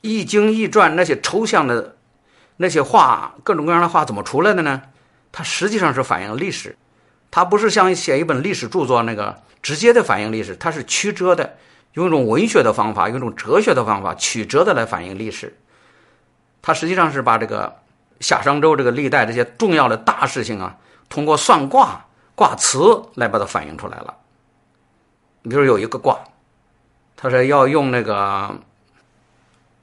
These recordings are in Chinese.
易经》《易传》那些抽象的那些话，各种各样的话怎么出来的呢？它实际上是反映历史，它不是像写一本历史著作那个直接的反映历史，它是曲折的，用一种文学的方法，用一种哲学的方法，曲折的来反映历史。它实际上是把这个夏商周这个历代这些重要的大事情啊，通过算卦卦辞来把它反映出来了。你比如有一个卦，他说要用那个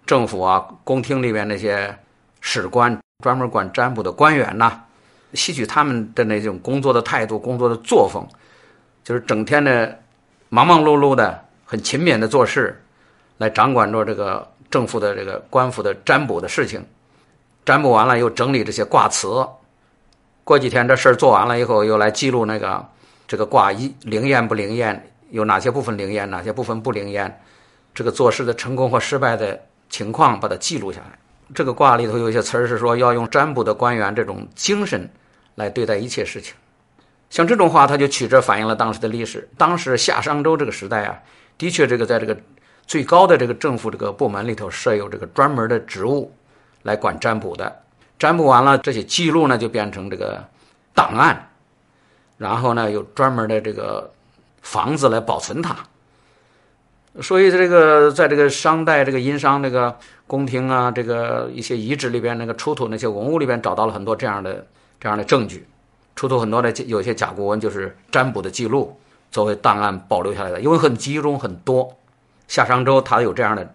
政府啊、宫廷里面那些史官，专门管占卜的官员呐，吸取他们的那种工作的态度、工作的作风，就是整天的忙忙碌碌的、很勤勉的做事，来掌管着这个。政府的这个官府的占卜的事情，占卜完了又整理这些卦辞，过几天这事儿做完了以后，又来记录那个这个卦一灵验不灵验，有哪些部分灵验，哪些部分不灵验，这个做事的成功或失败的情况，把它记录下来。这个卦里头有些词儿是说要用占卜的官员这种精神来对待一切事情，像这种话，它就曲折反映了当时的历史。当时夏商周这个时代啊，的确这个在这个。最高的这个政府这个部门里头设有这个专门的职务，来管占卜的。占卜完了，这些记录呢就变成这个档案，然后呢有专门的这个房子来保存它。所以这个在这个商代这个殷商这个宫廷啊，这个一些遗址里边那个出土那些文物里边找到了很多这样的这样的证据，出土很多的有些甲骨文就是占卜的记录，作为档案保留下来的，因为很集中很多。夏商周他有这样的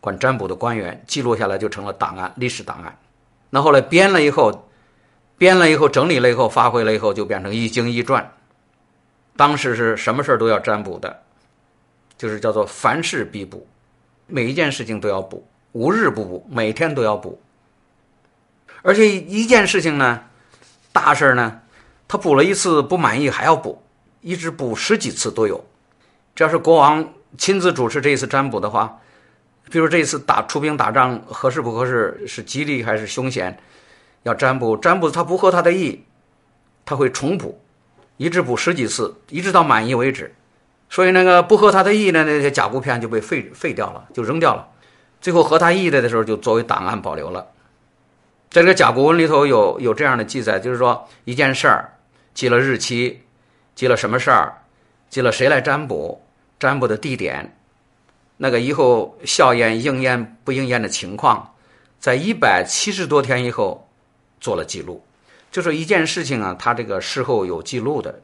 管占卜的官员，记录下来就成了档案，历史档案。那后来编了以后，编了以后整理了以后，发挥了以后，就变成《易经》《易传》。当时是什么事都要占卜的，就是叫做凡事必补，每一件事情都要补，无日不补，每天都要补。而且一件事情呢，大事呢，他补了一次不满意还要补，一直补十几次都有。只要是国王。亲自主持这一次占卜的话，比如这一次打出兵打仗合适不合适，是吉利还是凶险，要占卜，占卜他不合他的意，他会重补，一直补十几次，一直到满意为止。所以那个不合他的意的那些甲骨片就被废废掉了，就扔掉了。最后合他意的的时候，就作为档案保留了。在这个甲骨文里头有有这样的记载，就是说一件事儿，记了日期，记了什么事儿，记了谁来占卜。占卜的地点，那个以后效验应验不应验的情况，在一百七十多天以后做了记录。就说一件事情啊，它这个事后有记录的，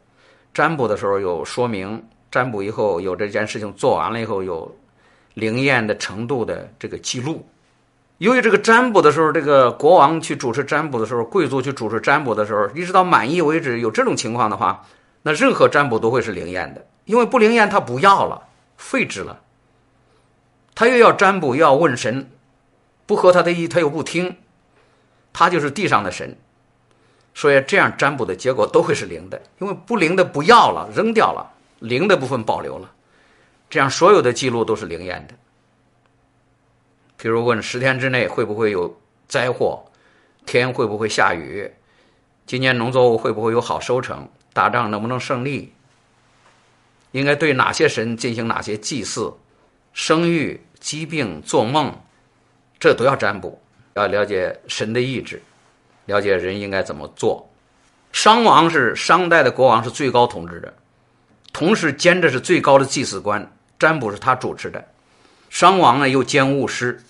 占卜的时候有说明，占卜以后有这件事情做完了以后有灵验的程度的这个记录。由于这个占卜的时候，这个国王去主持占卜的时候，贵族去主持占卜的时候，一直到满意为止，有这种情况的话，那任何占卜都会是灵验的。因为不灵验，他不要了，废止了。他又要占卜，又要问神，不合他的意，他又不听，他就是地上的神，所以这样占卜的结果都会是灵的。因为不灵的不要了，扔掉了，灵的部分保留了，这样所有的记录都是灵验的。比如问十天之内会不会有灾祸，天会不会下雨，今年农作物会不会有好收成，打仗能不能胜利。应该对哪些神进行哪些祭祀？生育、疾病、做梦，这都要占卜，要了解神的意志，了解人应该怎么做。商王是商代的国王，是最高统治者，同时兼着是最高的祭祀官，占卜是他主持的。商王呢又兼巫师，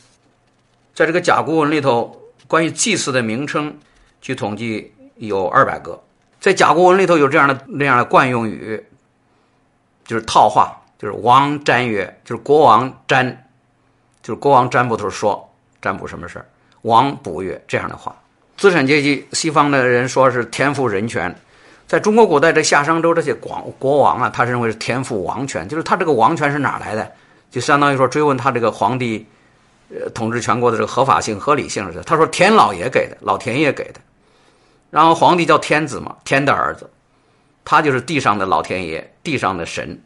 在这个甲骨文里头，关于祭祀的名称，据统计有二百个。在甲骨文里头有这样的那样的惯用语。就是套话，就是王占曰，就是国王占，就是国王占卜头说占卜什么事儿，王卜曰这样的话。资产阶级西方的人说是天赋人权，在中国古代这夏商周这些广国王啊，他认为是天赋王权，就是他这个王权是哪来的？就相当于说追问他这个皇帝，呃，统治全国的这个合法性、合理性是他说天老爷给的，老天爷给的，然后皇帝叫天子嘛，天的儿子。他就是地上的老天爷，地上的神，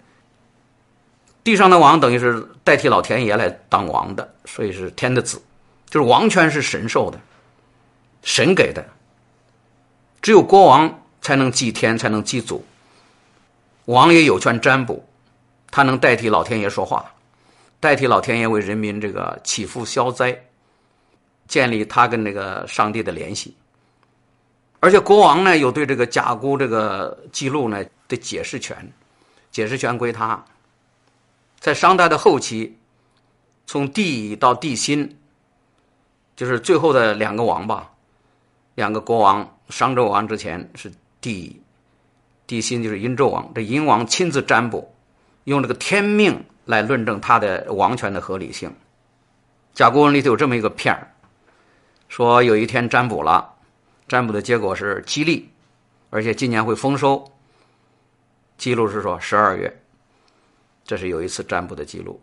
地上的王等于是代替老天爷来当王的，所以是天的子，就是王权是神授的，神给的。只有国王才能祭天，才能祭祖，王也有权占卜，他能代替老天爷说话。代替老天爷为人民这个祈福消灾，建立他跟那个上帝的联系。而且国王呢，有对这个甲骨这个记录呢的解释权，解释权归他。在商代的后期，从帝乙到帝辛，就是最后的两个王吧，两个国王，商纣王之前是帝，帝辛就是殷纣王。这殷王亲自占卜，用这个天命来论证他的王权的合理性。甲骨文里头有这么一个片儿，说有一天占卜了。占卜的结果是吉利，而且今年会丰收。记录是说十二月，这是有一次占卜的记录。